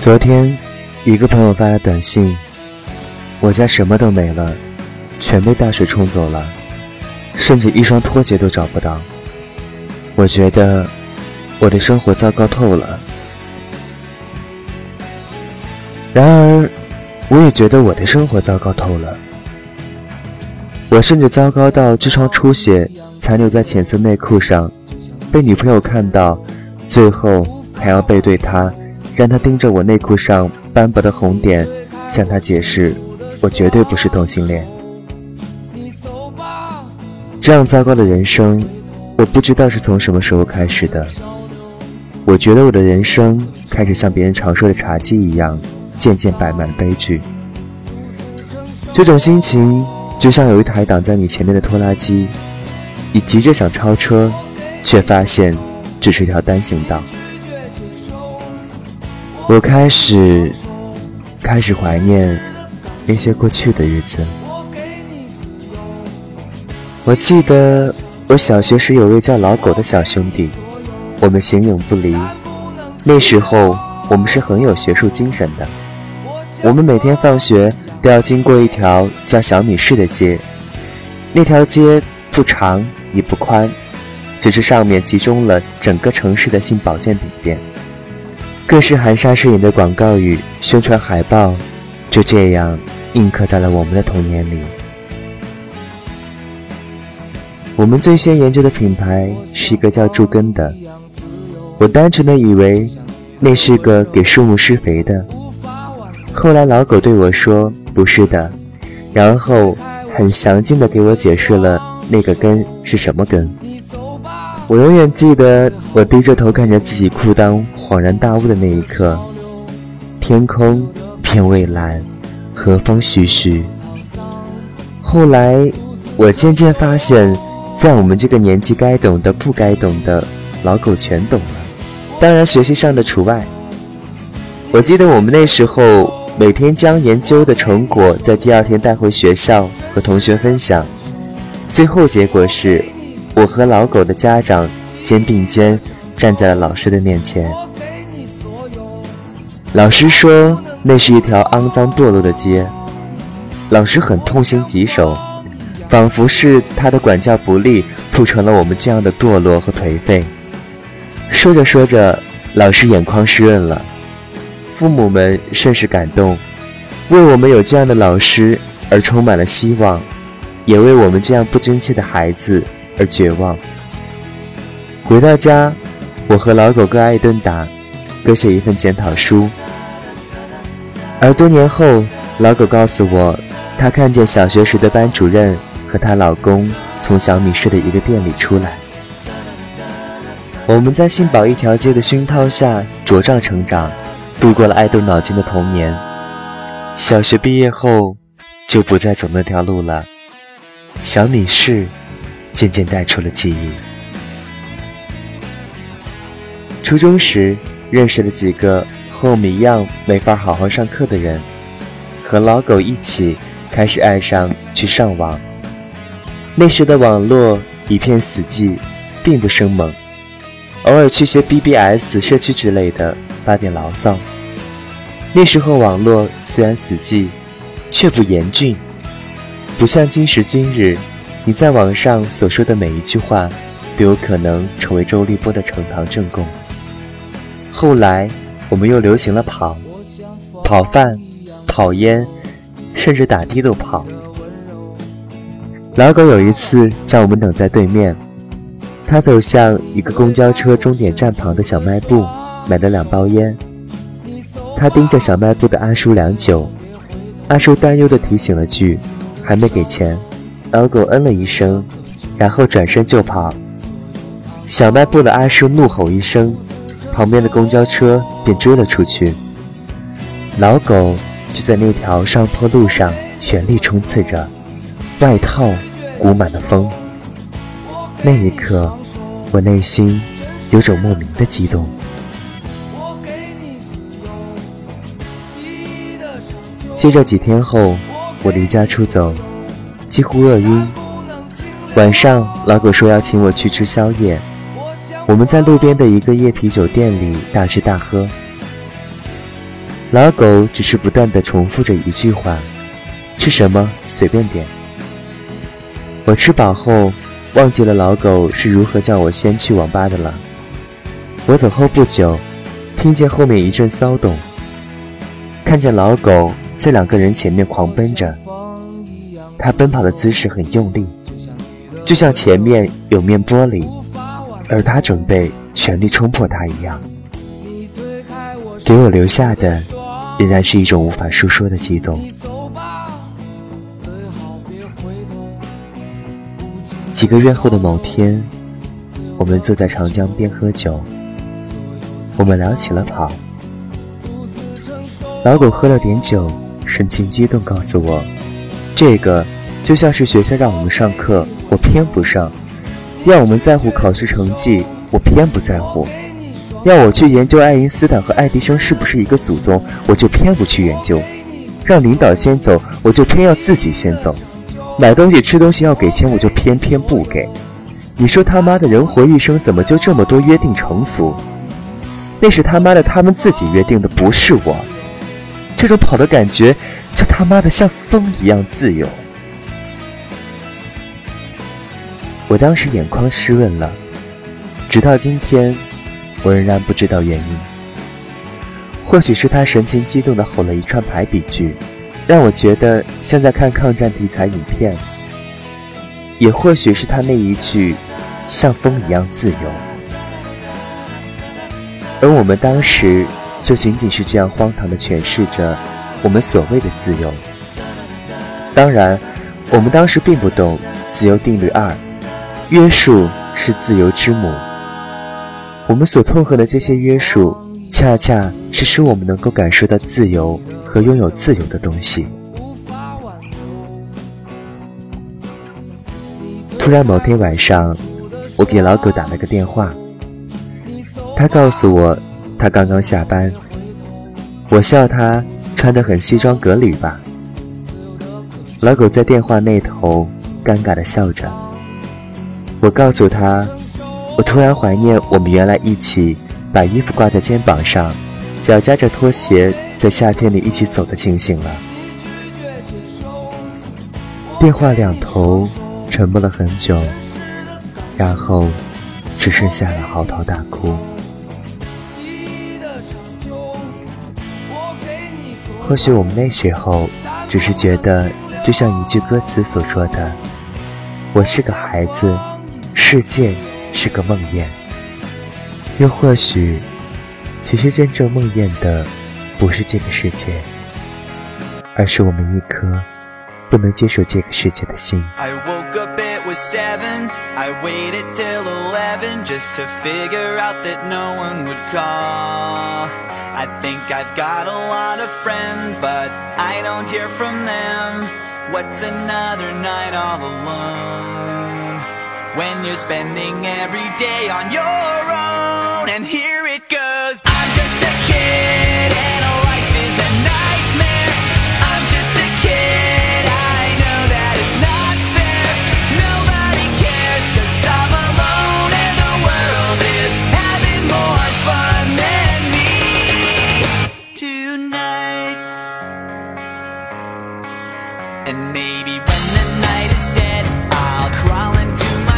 昨天，一个朋友发来短信：“我家什么都没了，全被大水冲走了，甚至一双拖鞋都找不到。”我觉得我的生活糟糕透了。然而，我也觉得我的生活糟糕透了。我甚至糟糕到痔疮出血残留在浅色内裤上，被女朋友看到，最后还要背对她。让他盯着我内裤上斑驳的红点，向他解释，我绝对不是同性恋。这样糟糕的人生，我不知道是从什么时候开始的。我觉得我的人生开始像别人常说的茶几一样，渐渐摆满悲剧。这种心情就像有一台挡在你前面的拖拉机，你急着想超车，却发现只是一条单行道。我开始，开始怀念那些过去的日子。我记得我小学时有位叫老狗的小兄弟，我们形影不离。那时候我们是很有学术精神的。我们每天放学都要经过一条叫小米市的街，那条街不长也不宽，只是上面集中了整个城市的性保健品店。各式含沙射影的广告语、宣传海报，就这样印刻在了我们的童年里。我们最先研究的品牌是一个叫助根的，我单纯的以为那是个给树木施肥的。后来老狗对我说不是的，然后很详尽的给我解释了那个根是什么根。我永远记得我低着头看着自己裤裆。恍然大悟的那一刻，天空片蔚蓝，和风徐徐。后来，我渐渐发现，在我们这个年纪，该懂的、不该懂的，老狗全懂了。当然，学习上的除外。我记得我们那时候，每天将研究的成果在第二天带回学校和同学分享。最后结果是，我和老狗的家长肩并肩站在了老师的面前。老师说那是一条肮脏堕落的街，老师很痛心疾首，仿佛是他的管教不力促成了我们这样的堕落和颓废。说着说着，老师眼眶湿润了，父母们甚是感动，为我们有这样的老师而充满了希望，也为我们这样不争气的孩子而绝望。回到家，我和老狗各挨一顿打。各写一份检讨书，而多年后，老狗告诉我，他看见小学时的班主任和她老公从小米市的一个店里出来。我们在信宝一条街的熏陶下茁壮成长，度过了爱动脑筋的童年。小学毕业后，就不再走那条路了。小米市渐渐带出了记忆。初中时。认识了几个和我们一样没法好好上课的人，和老狗一起开始爱上去上网。那时的网络一片死寂，并不生猛，偶尔去些 BBS 社区之类的发点牢骚。那时候网络虽然死寂，却不严峻，不像今时今日，你在网上所说的每一句话，都有可能成为周立波的呈堂证供。后来，我们又流行了跑，跑饭，跑烟，甚至打的都跑。老狗有一次叫我们等在对面，他走向一个公交车终点站旁的小卖部，买了两包烟。他盯着小卖部的阿叔良久，阿叔担忧地提醒了句：“还没给钱。”老狗嗯了一声，然后转身就跑。小卖部的阿叔怒吼一声。旁边的公交车便追了出去，老狗就在那条上坡路上全力冲刺着，外套鼓满了风。那一刻，我内心有种莫名的激动。接着几天后，我离家出走，几乎饿晕。晚上，老狗说要请我去吃宵夜。我们在路边的一个夜啤酒店里大吃大喝。老狗只是不断的重复着一句话：“吃什么随便点。”我吃饱后，忘记了老狗是如何叫我先去网吧的了。我走后不久，听见后面一阵骚动，看见老狗在两个人前面狂奔着。它奔跑的姿势很用力，就像前面有面玻璃，而它准备全力冲破它一样。给我留下的仍然是一种无法述说的激动。几个月后的某天，我们坐在长江边喝酒，我们聊起了跑。老狗喝了点酒，神情激动，告诉我。这个就像是学校让我们上课，我偏不上；要我们在乎考试成绩，我偏不在乎；要我去研究爱因斯坦和爱迪生是不是一个祖宗，我就偏不去研究；让领导先走，我就偏要自己先走；买东西吃东西要给钱，我就偏偏不给。你说他妈的人活一生，怎么就这么多约定成俗？那是他妈的他们自己约定的，不是我。这种跑的感觉。就他妈的像风一样自由。我当时眼眶湿润了，直到今天，我仍然不知道原因。或许是他神情激动的吼了一串排比句，让我觉得像在看抗战题材影片；也或许是他那一句“像风一样自由”，而我们当时就仅仅是这样荒唐的诠释着。我们所谓的自由，当然，我们当时并不懂自由定律二：约束是自由之母。我们所痛恨的这些约束，恰恰是使我们能够感受到自由和拥有自由的东西。突然某天晚上，我给老狗打了个电话，他告诉我他刚刚下班，我笑他。穿得很西装革履吧？老狗在电话那头尴尬地笑着。我告诉他，我突然怀念我们原来一起把衣服挂在肩膀上，脚夹着拖鞋在夏天里一起走的情形了。电话两头沉默了很久，然后只剩下了嚎啕大哭。或许我们那时候只是觉得，就像一句歌词所说的：“我是个孩子，世界是个梦魇。”又或许，其实真正梦魇的不是这个世界，而是我们一颗不能接受这个世界的心。Was seven. I waited till eleven just to figure out that no one would call. I think I've got a lot of friends, but I don't hear from them. What's another night all alone? When you're spending every day on your And maybe when the night is dead I'll crawl into my